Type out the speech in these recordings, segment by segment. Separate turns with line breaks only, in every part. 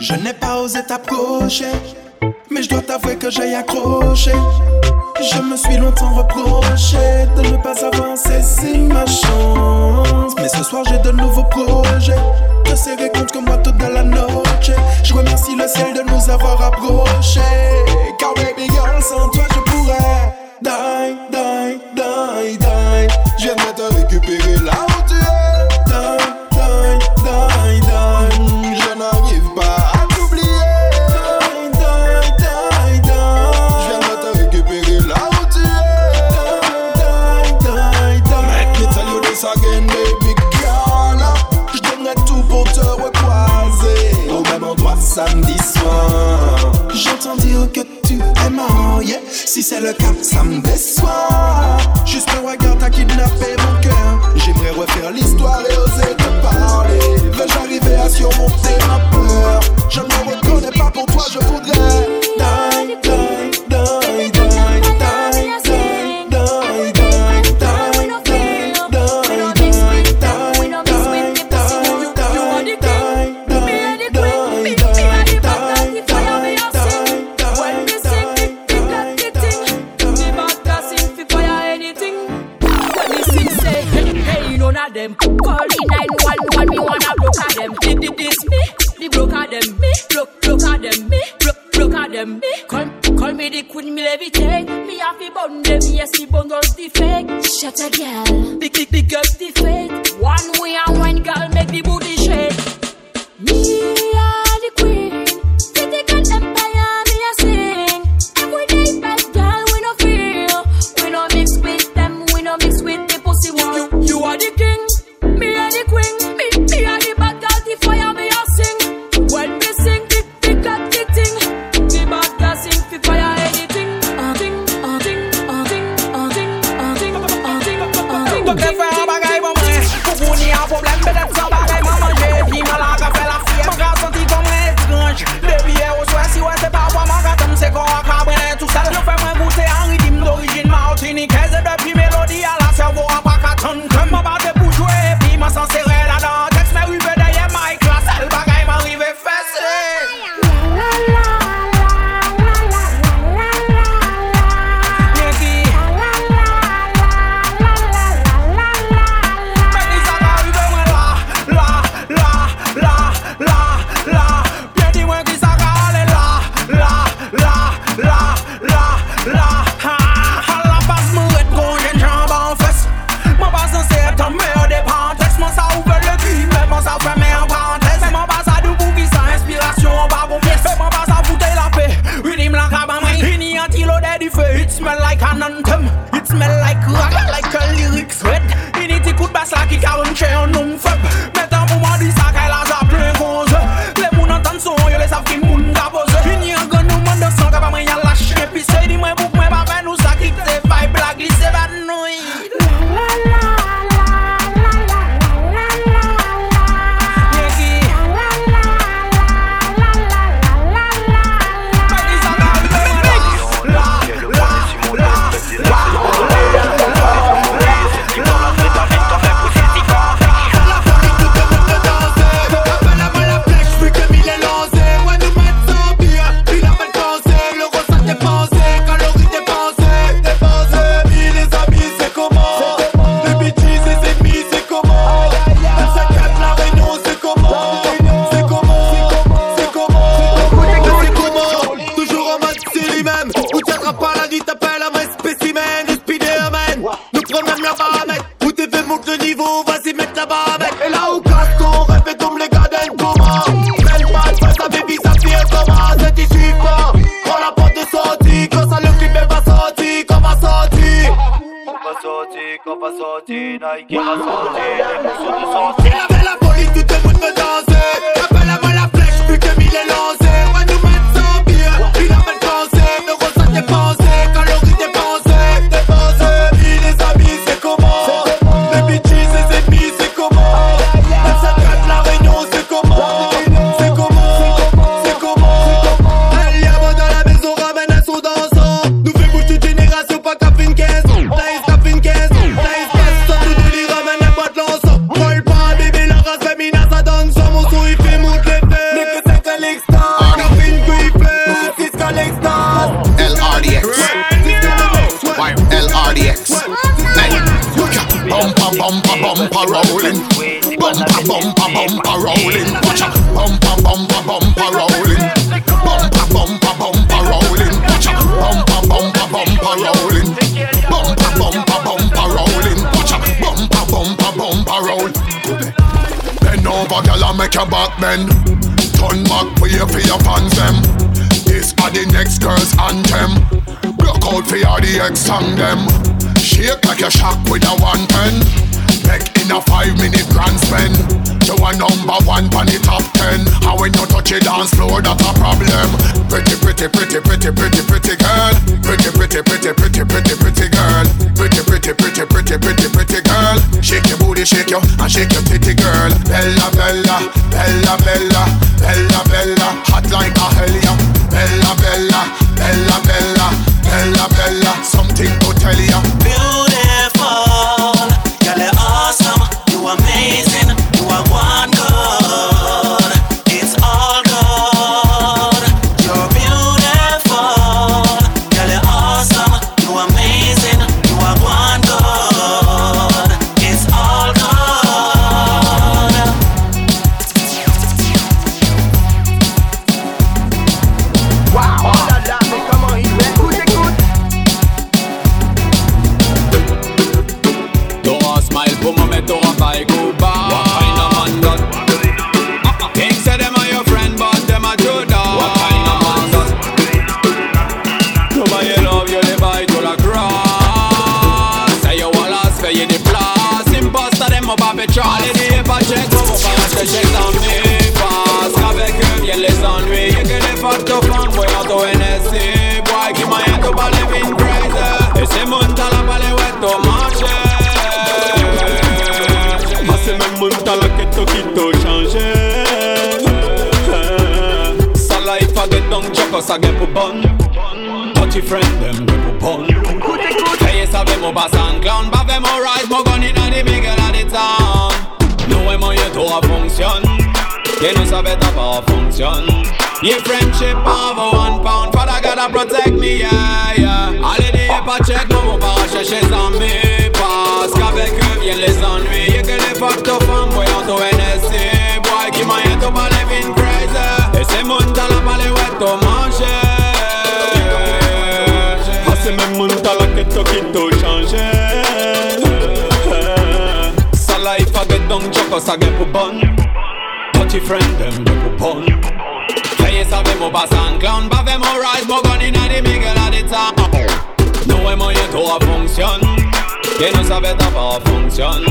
Je n'ai pas osé t'approcher, mais je dois t'avouer que j'ai accroché. Je me suis longtemps reproché de ne pas avancer, c'est ma chance. Mais ce soir j'ai de nouveaux projets, de serrer compte comme moi toute la noche. Je remercie le ciel de nous avoir approchés. Car baby girl, sans toi je pourrais die, die, die, die. Je viens de te récupérer là. samedi soir. J'entends dire que tu es marrant, yeah. Si c'est le cas, ça me déçoit. Juste le regard t'a kidnappé mon cœur. J'aimerais refaire l'histoire et oser te parler. Veux-je arriver à surmonter ma peur? Je ne me reconnais pas pour toi, je voudrais.
Don't get far, bagay, mwen Pou pou ni a
problem, bedet sa
bumper. Bumper, bumper, rolling. Watch out. Bumper, bumper, bumper rolling. Bumper, bumper, bumper rolling. Watch out. Bumper, bumper, bumper rolling. Bumper, bumper, bumper rolling. Watch out. Bumper, bumper, bumper roll. Bend over, girl, and make your back bend. Turn back, pay for your fans them. This are the next girl's anthem. Block out for the ex them. Shake like a shock with a one pen. Back in a five minute grand spend. You a number one on the top ten. How when you touch it dance floor, that's a problem. Pretty, pretty, pretty, pretty, pretty, pretty girl. Pretty, pretty, pretty, pretty, pretty, pretty girl. Pretty, pretty, pretty, pretty, pretty, pretty girl. Shake your booty, shake your and shake your titty girl. Bella, Bella, Bella, Bella, Bella, Bella, hot like a hellion. Bella, Bella, Bella, Bella, Bella, Bella, something to tell ya.
Beautiful,
choco, sa get pour bonne. Touchy friend, them get pour bonne. Hey, sabe mo pasan clown, bave mo rise, mo gun inna the girl of the town. No way mo yet to a function. Que no sabe tapa a function. Your friendship a one pound, Father gotta protect me, yeah, yeah. Allez, dis pas check, mo mo pas chercher sans mes passes. Qu'avec eux viennent les ennuis. Y'a que les up femmes, boy, on to NSC. Boy, qui m'a yet to pas living crazy. Et c'est mon talent, pas wet to manger. Choco, sa get pour bonne. Touchy friend, them get pour bonne. Hey, sabe mo pasan clown, bave mo rise, mo gun inna the middle of the town. No way mo yet to a function. Que no sabe a function.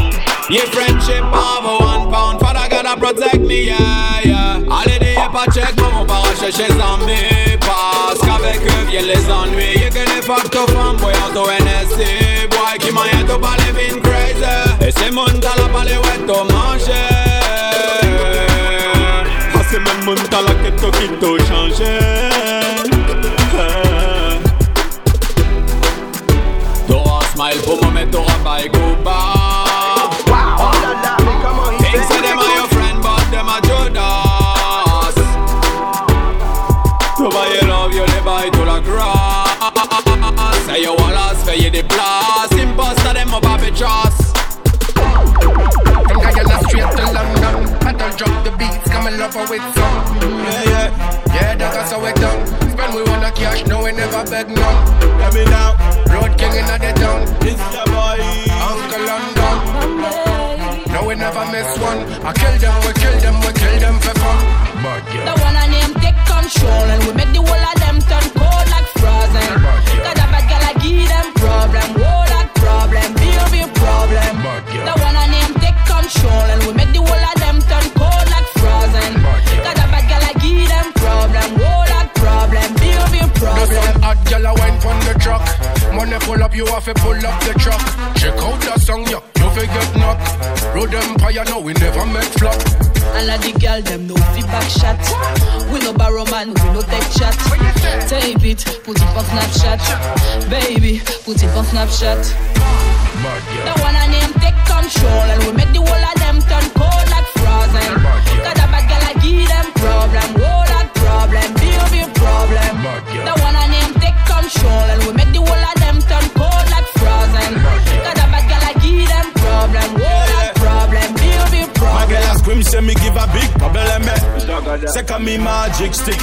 Your friendship have a one pound, Father gotta protect me, yeah, yeah. Allez, dis pas check, maman pas rechercher sans mes passes. Qu'avec eux viennent les ennuis. Y'a que les fucked up femmes, boy, on to NSC. Pas living crazy. To mais bas. Say them are your friend, but them are Judas. Nobody love you, they buy to la grass. Say you want us, pay the plus. Imposter them up a trust.
Think I get straight to London. I don't drop the beats, come and love her with some. Yeah, yeah. Yeah, that's how it done. Spend we wanna cash, no, we never beg none. Let me now. Road king in the town. It's the boy. Uncle London. No, we never miss one. I kill them, we kill them, we kill them for fun. But
The one I name take control and we make the whole of them turn cold like frozen. And the girl them
no
feedback shot. We no borrow man, we no take chat. Tape it, put it on Snapchat. Baby, put it on Snapchat. The one I name take control and we make the whole of them turn
Second me magic stick.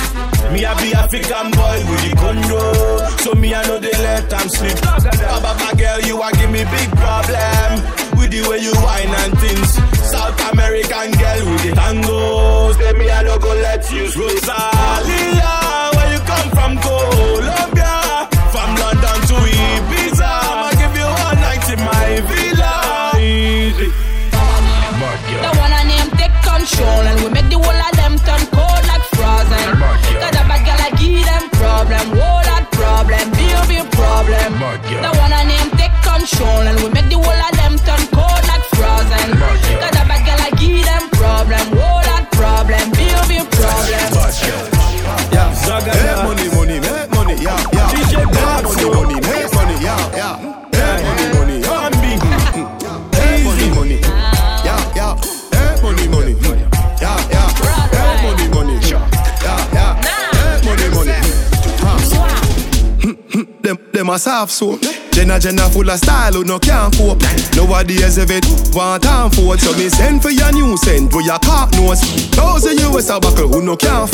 Me a be African boy with the condo. So me I know they let them slip. Baba girl, you a give me big problem. With the way you whine and things. South American girl with the tangos. Say me I no go let you. Rosalia,
problem. The one I name take control and
a soft soap. Jenna Jenna full of style who no can't cope. Nowadays if it want for it, so me send for your new scent with your cock nose. Thousand US a buckle who no can't.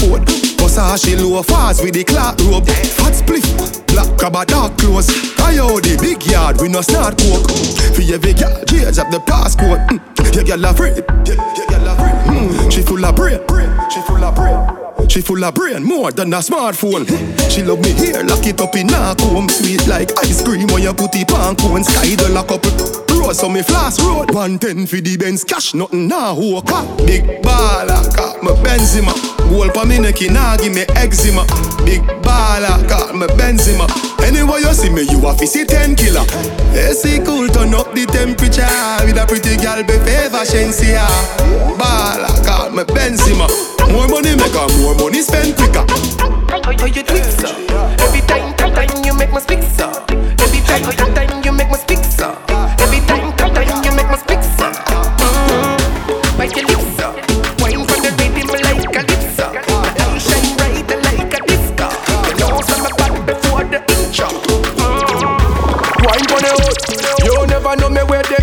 Cause how she low fast with the clock rope. Fat spliff, black crab a dark clothes. I the big yard we no snort coke. For every girl, change up the passport. Mm. Your girl a free, your girl a free. Mm. She full of brain, she full of brain. She full of brain more than a smartphone. She love me here, lock it up in a comb. Sweet like ice cream when you put it on cone. Sky the lock up. Road so me floss road. 110 for the Benz cash, nothing now. Car? Big baller, got me Benzema. Goal pa me neck, nah give me eczema. Big baller, got me Benzema. Anyway you see me, you a see 10 killer. AC cool, turn up the temperature. With a pretty girl, be favor Shenseea. Baller, got me Benzema. More money make her, more money spend quicker.
How you it, sir? Every time, time, time you make me speak, sir. Every time, time,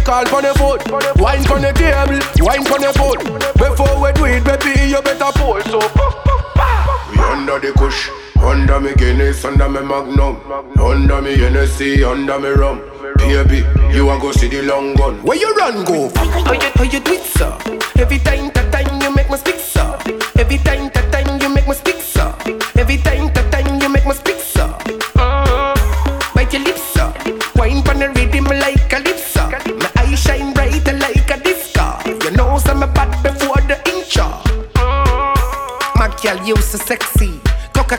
call pon the foot. Wine pon the table, wine pon the foot. Before we do it, baby, you better pull. So, we under the kush, under me Guinness, under me Magnum, under me Hennessy, under me rum. Baby, you a go see the long gun. Where you run go?
How you, how you do it, sir? Every time, that time you make me speak, sir. Every time, that time you make me speak,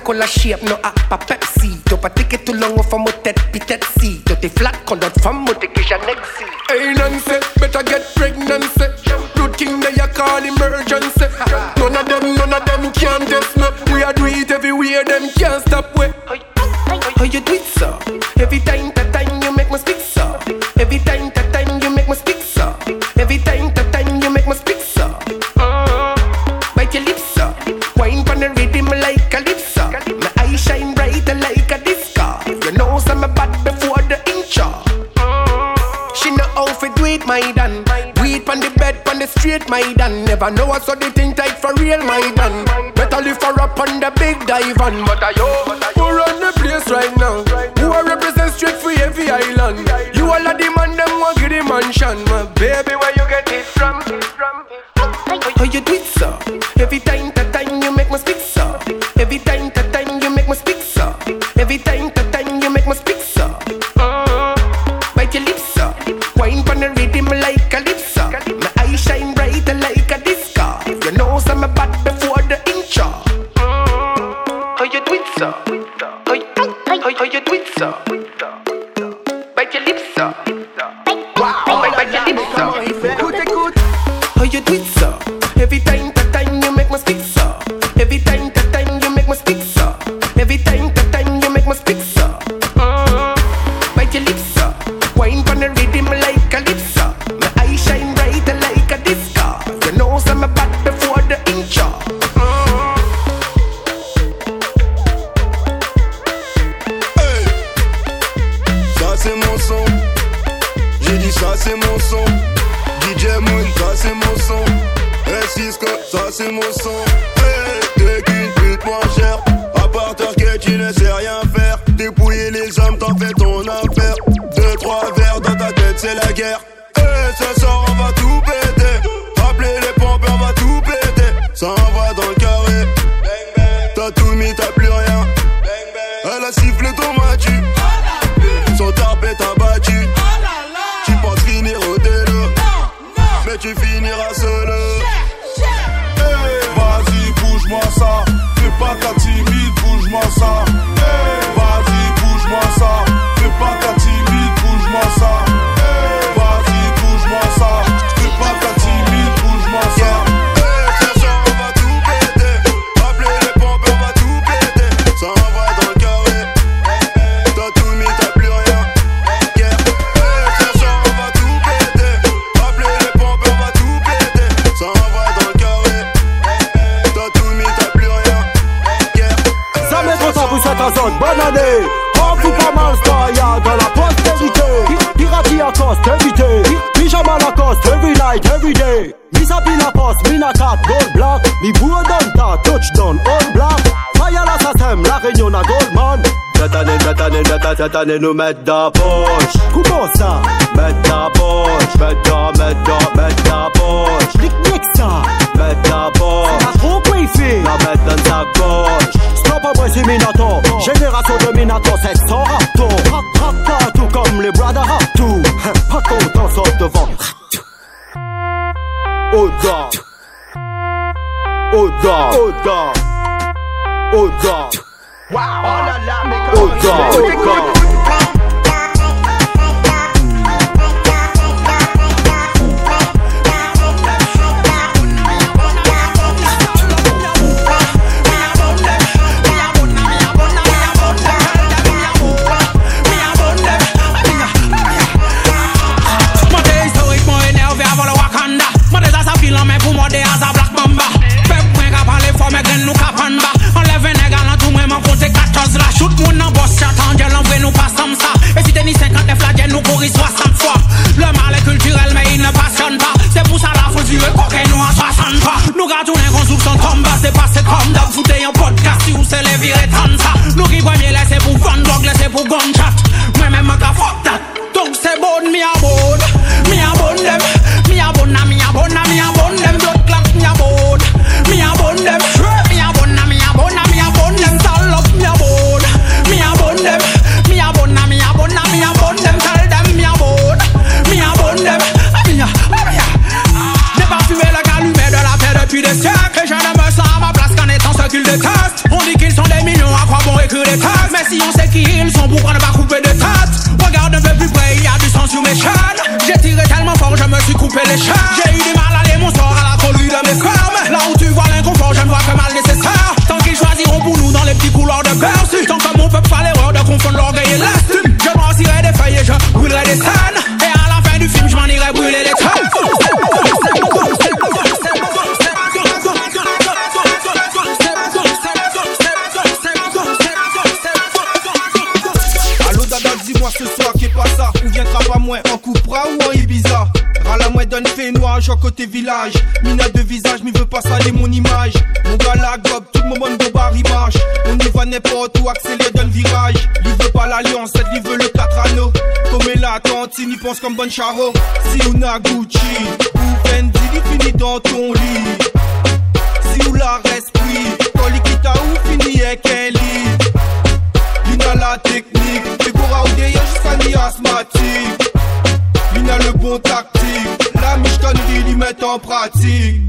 Coca-Cola shape, no ah, appa Pepsi. T'as pas ticket tout long from mon tête pitette si. T'as tes flaques quand d'autres femmes m'ont tes nexi.
Hey Nancy, better get pregnancy. Good king they a call emergency.
How, you do it, sir?
Cette, année, nous mettre dans poche. Comment ça? Mettre dans poche, mettre dans, mettre dans, mettre dans poche. Nick, nick ça. Mettre dans poche. La trop fait? La mettre dans sa poche. Stop à moi, c'est Minato. Génération de Minato, c'est son rapto. Rap, rap, partout comme les rap tout. Pas content, sort devant. Oda. Oda. Oda. Oda.
Wow, oh là là, mais virer tant ça Nous qui premier laisser pour vendre drogue gunshot
village Mina de visage mais veut pas saler mon image. Mon gars la gobe tout le monde de bar il marche. On y va n'importe où accélère donne virage. Il veut pas l'alliance il veut le 4 anneaux Comme la tantine il pense comme bonne charo. Si on a Gucci ou Fendi il finit dans ton lit. Si ou la respire Quand l'ikita ou finit avec un lit. Lina la technique, Figura ou derrière jusqu'à ni asthmatique. Lina le bon tactique, la Mishkan il y met en pratique.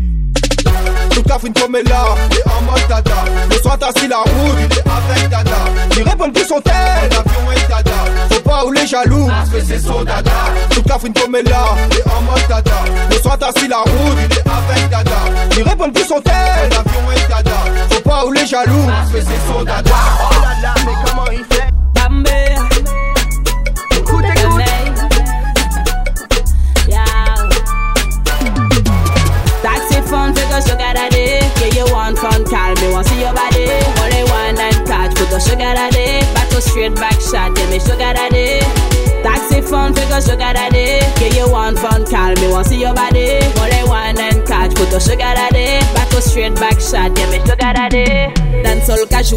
Tout Catherine comme elle là, est en mode dada. Le soir t'as si la route, il est avec dada. Il répond plus son tel, l'avion est dada. Faut pas ou les jaloux, parce que c'est son dada. Tout Catherine comme elle là, est en mode dada. Le soir t'as si la route, il est avec dada. Il répond plus son tel, l'avion est dada. Faut pas ou les jaloux, parce que c'est son dada.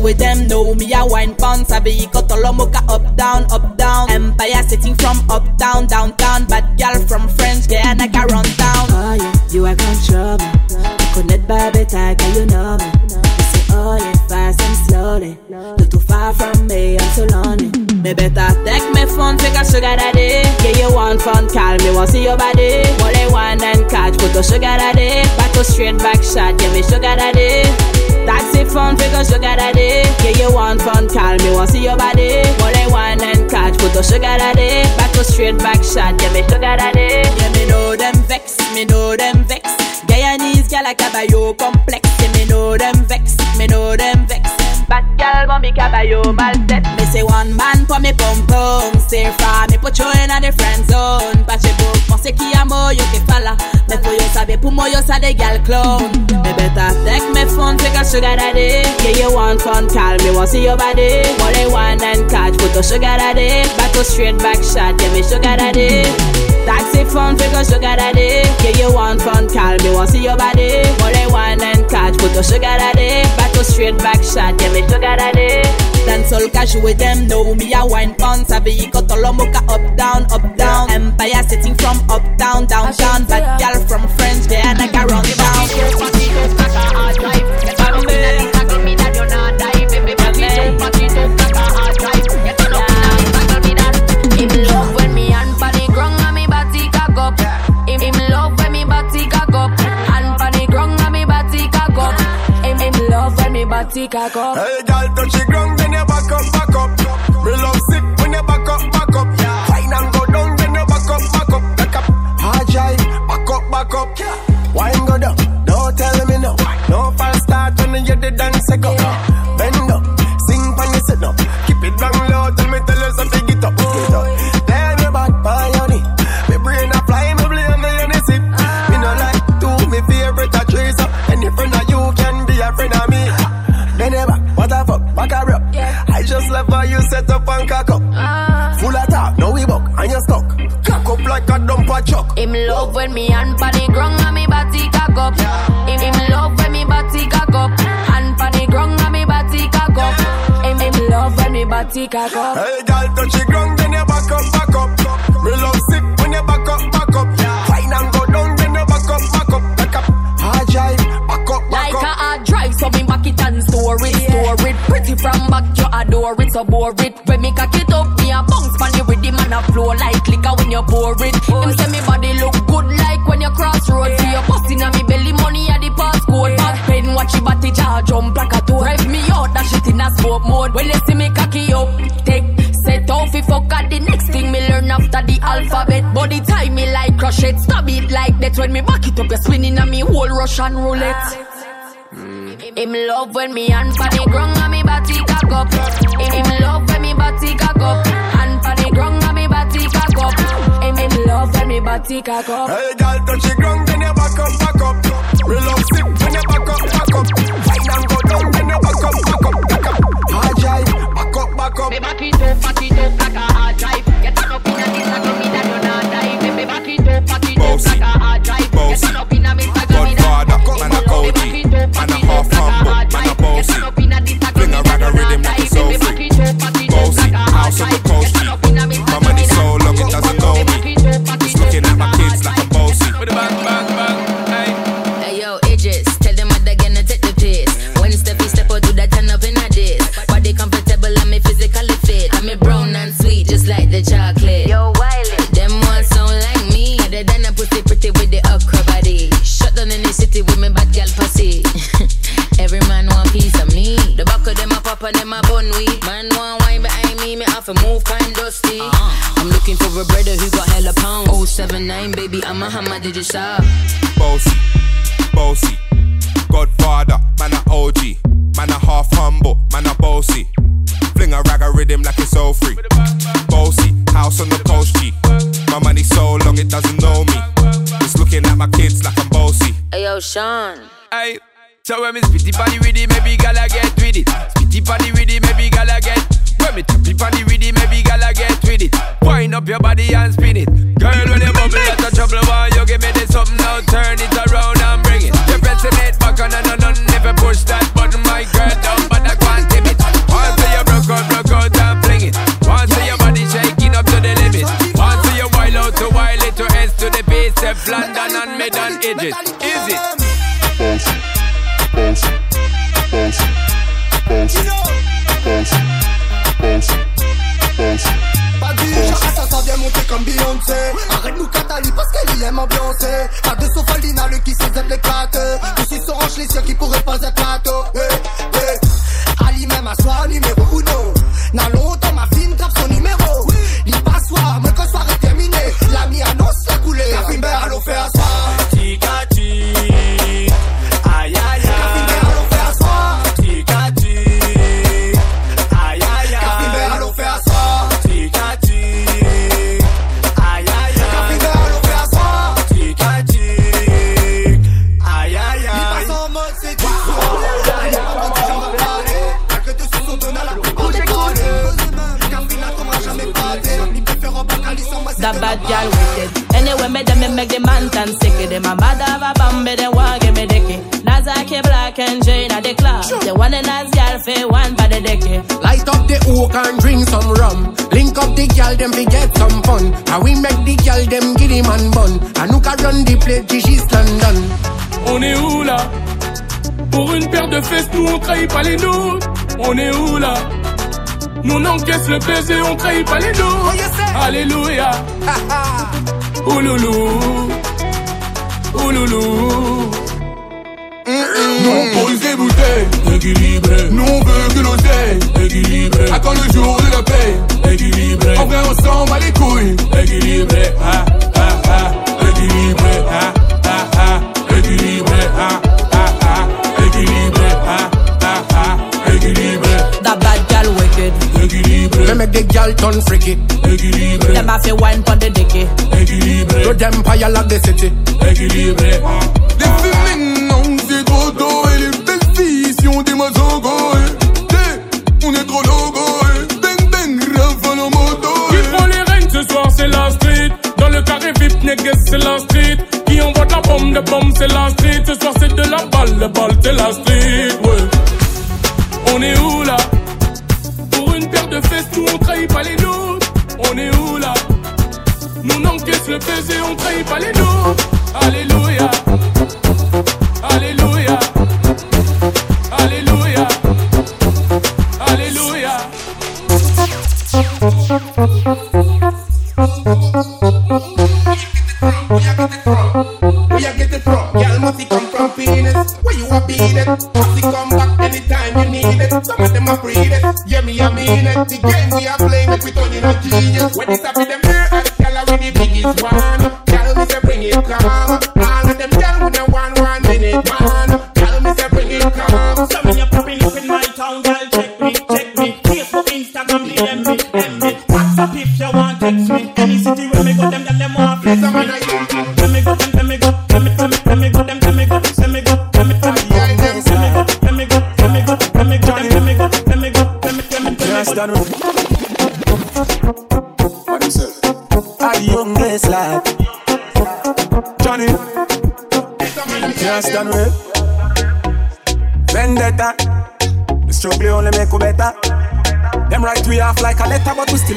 With them, know me a wine pound, sabi iko tolo mocha up down, up down. Empire sitting from up down, downtown. Bad girl from French, yeah, like a run down. Oh yeah, you are control me. Connect by better, girl, you know me. You say oh yeah, fast and slowly. You're too far from me, I'm so lonely. Me better take me phone, take a sugar daddy. Yeah, you want fun, call me, want see your body. They want and catch, put the sugar daddy. Back to straight back shot, yeah, me sugar daddy. Taxi phone, take a sugar daddy. Yeah, you want fun, call me, want see your body. What they want and catch, put the sugar daddy. Back to straight back shot, yeah, me sugar daddy. Yeah, me know them vex, me know them vex. Guyanese gal like caballo complex. Yeah, me know them vex, me know them vex. Bad gal gon' be caballo maltet. Me say one man for me pum pum. Stay far, me put you in a different zone. Patch it book, mo se ki amo yo ke fala. Me for yo sabe pou mo yo sa de gal clown. Me better take me phone, take a sugar daddy. Yeah, you want fun, call me, want see your body. They want and catch, put the sugar daddy. Back to straight back shot, yeah, me sugar daddy. Taxi phone, take a sugar daddy. Yeah, you want fun, call me, want see your body. They want and catch, put the sugar daddy. Back straight back shot, yeah, me sugar daddy. Dance all cash with them, know me a wine pon. Sabi iko tolo mocha up down, up down. Empire sitting from up down, downtown. Bad gal from French, they are like a run down.
Him me body cock up.
Hey, girl,
so bore it. When me cock it up, me a bounce pan the rhythm a flow like liquor when you pour it. Him say me body look good like when you cross road. See you busting on me belly, money at the passcode. Back pain, watch your body jaw jump like a toad. Drive me out, that shit in a smoke mode. When you see me cocky up, take set off if fuck at the next thing me learn after the alphabet. Body tie me like crochet, stab it like that. When me back it up, you spinning on me whole Russian roulette. Him love when me hand pa the ground and me body cock up. Him, him love when me body cock up. Hand pa the ground and me body cock up. Him, him love when me body cock up.
Hey, girl, touch the ground, then you back up, back up. Me love sick when you back up, back up. Fine and go down, then you back up, back up, back up. Hard drive, back up, back up.
Me back it up, back it up like a hard drive. Get on up inna this like me that you not die. Me me back it up, back it up like a hard drive. Get on up inna this
me
yo, Sean.
Hey, so when me spitty body with it, maybe gala get with it. Spitty body with it, maybe gala get. When me tappy body with it, maybe gala get with it. Wind up your body and spin it. Girl, when you bubble out of trouble, why you give me this something now? Turn London and Medan Egypt. Is it?
Pas comme Beyoncé. Arrête nous Catali parce qu'elle aime ambiancer. Deux le qui s'aime les les qui pourraient pas pas
les nôtres. On est où là? Nous on encaisse le baiser, on trahit pas les nôtres. Alléluia. Ouloulou. Ouloulou.
Nous on pose des bouteilles. Nous
Gal
turn freaky.
Équilibré.
Them have to wine pon the dicky.
Équilibré.
To them fire like the city.
Équilibré. Les filles non, c'est trop tôt. Et les belles filles, si on dit mazogo. eh. On est trop logo. eh. Bang bang, rafale en moto.
Qui prend les règnes ce soir, c'est la street. Dans le carré VIP, niggas, c'est la street. Qui envoie de la bombe, de bombe, c'est la street. Ce soir, c'est de la balle, le balle, c'est la street, ouais. On est où là? Baiser, on trahit pas les nôtres. Alléluia. Alléluia. Alléluia. Alléluia.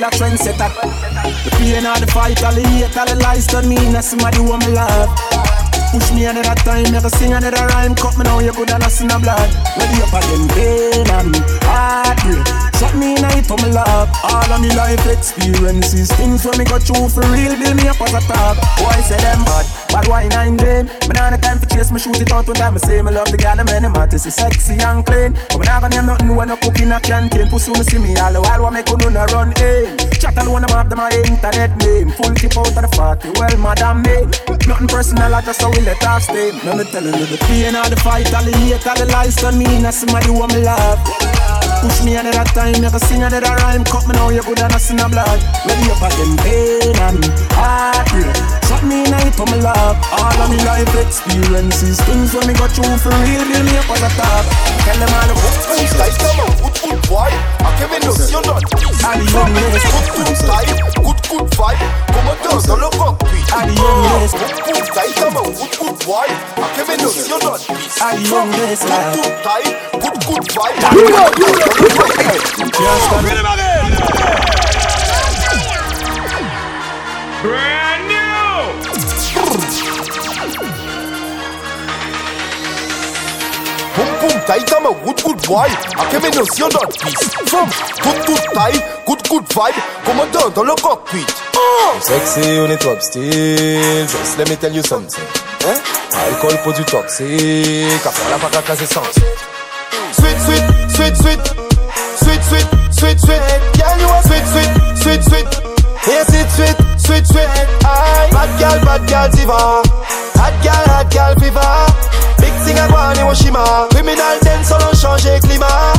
A
trendsetter. The pain of the fight, all the hate, all the lies to me, and somebody who me love. Push me another time, never sing another rhyme. Cut me now, you could have lost in the blood. Ready up again, pain and heartbreak. Shot me in it for my love. All of me life experiences, things when me go through for real, build me up as a top. Boy, say them bad? Bad why nine them? Me nah the time for chase, me shoot it out when time. Me say me love the girl, them any matter, see sexy and clean. But me nah gonna name nothing when I cook in a canteen. Pussy when see me all the while, what make you no run in? Chat alone about them my internet name. Full tip out of the party, well madam me. Nothing personal, I just how we let off steam. Let me telling you the pain of the fight, all the hate, all the lies done me. Now somebody who me love. Push me another time, never sing another rhyme. Cut me now, you good and I sin a blood. Ready up again, pain and heartbreak. Shot me in it for my love. All of me life experiences, things when me go through for real, build me up as a top. Tell them all the
Good style, come on, good good boy. A que me nociono. Good good style, good good vibe. Como todo lo cockpit. Good good style, come on, good good boy. A que me nociono. Good good style, good good vibe.
Brand new!
Tight, I'm a good good boy, à que mes notions d'autres piste. Femme, good good time, good good vibe, Come on down, don't le cockpit. Oh. Ah!
Sexy, on est top still. Just let me tell you something. Hein? Alcool pour du toxique. Après la patate, c'est sens.
Sweet, sweet, sweet, sweet. Sweet, sweet, sweet, sweet. Girl, you are sweet, sweet, sweet, sweet. Yes, it's sweet, sweet, sweet. Aye. Bad girl, bad girl, diva. Hot girl, hot girl, fever. Thing à Guan Hiroshima. Criminal on a changé climat.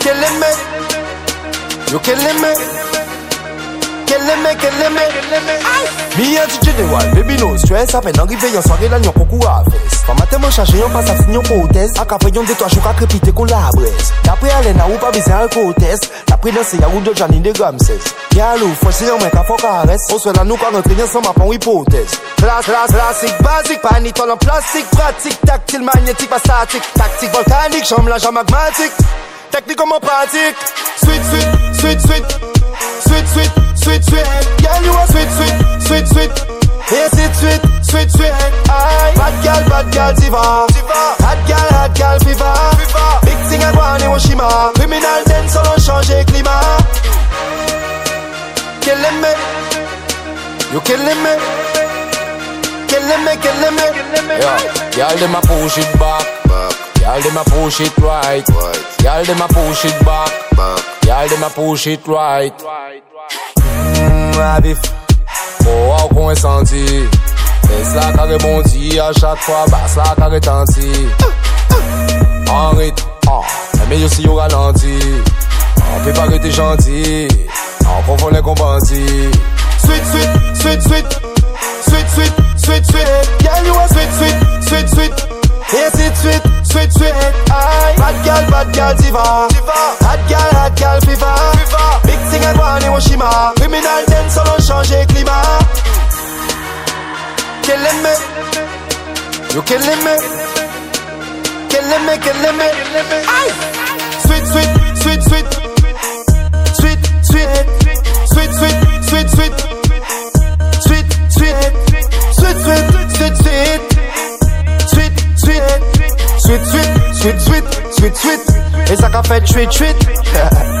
Killing me. You killing me. Killing me, killing me, killing me.
Mi a DJ one, baby no stress. A peine arrivé yon soirée là yon concours à fes Pas matin man chargé yon passe à signon pour test. A kapé yon de toi chou ka qu'on la bresse D'après Alena ou pas besoin alcool test D'après danser y'a ou de Johnny de 16 Yalou, si yon mwen ka fok a res On la nou ka rentre yon sans ma pon hypothèse.
Classe, classe, classique, basique, panique, en plastique, pratique, tactile, magnétique, pas statique, tactique, volcanique, chambre la magmatique, technique comme en pratique. Sweet, sweet, sweet, sweet, sweet, sweet, sweet, sweet, girl, you are sweet, sweet, sweet, sweet. Yes, it's sweet, sweet, sweet. Aye, bad girl, bad girl, diva. Hot girl, hot girl, fever. Big thing à Guan Hiroshima. Criminal dance, on a changé climat. Killing me, you killing me. Killing me, killing me.
Yeah, y'all dem a push it back, back. Y'all dem a push it right, right. Y'all dem a push it back, back. Y'all dem a push it right. Mmm. Oh, wow, qu'on est senti. La carré bondi à chaque fois, basse la carré tanti. En rythme, ah, mais yo si yo ralenti. On peut pas que t'es gentil, on confond les bandits.
Sweet, sweet, sweet, sweet. Sweet, sweet, sweet, sweet. Girl, you are sweet, sweet, sweet, sweet. Yes, it's sweet, sweet, sweet. Aye. Bad girl, bad girl, diva. Hot girl, hot girl, fever. Big thing à Guan Hiroshima. Criminal dance, on a changé climat. Killing me. You killing me. Killing me, killing me. Aye. Sweet, sweet, sweet. Sweet, sweet. Sweet, sweet. Sweet, sweet, sweet, sweet, sweet, sweet. Et ça qu'a fait tweet, tweet.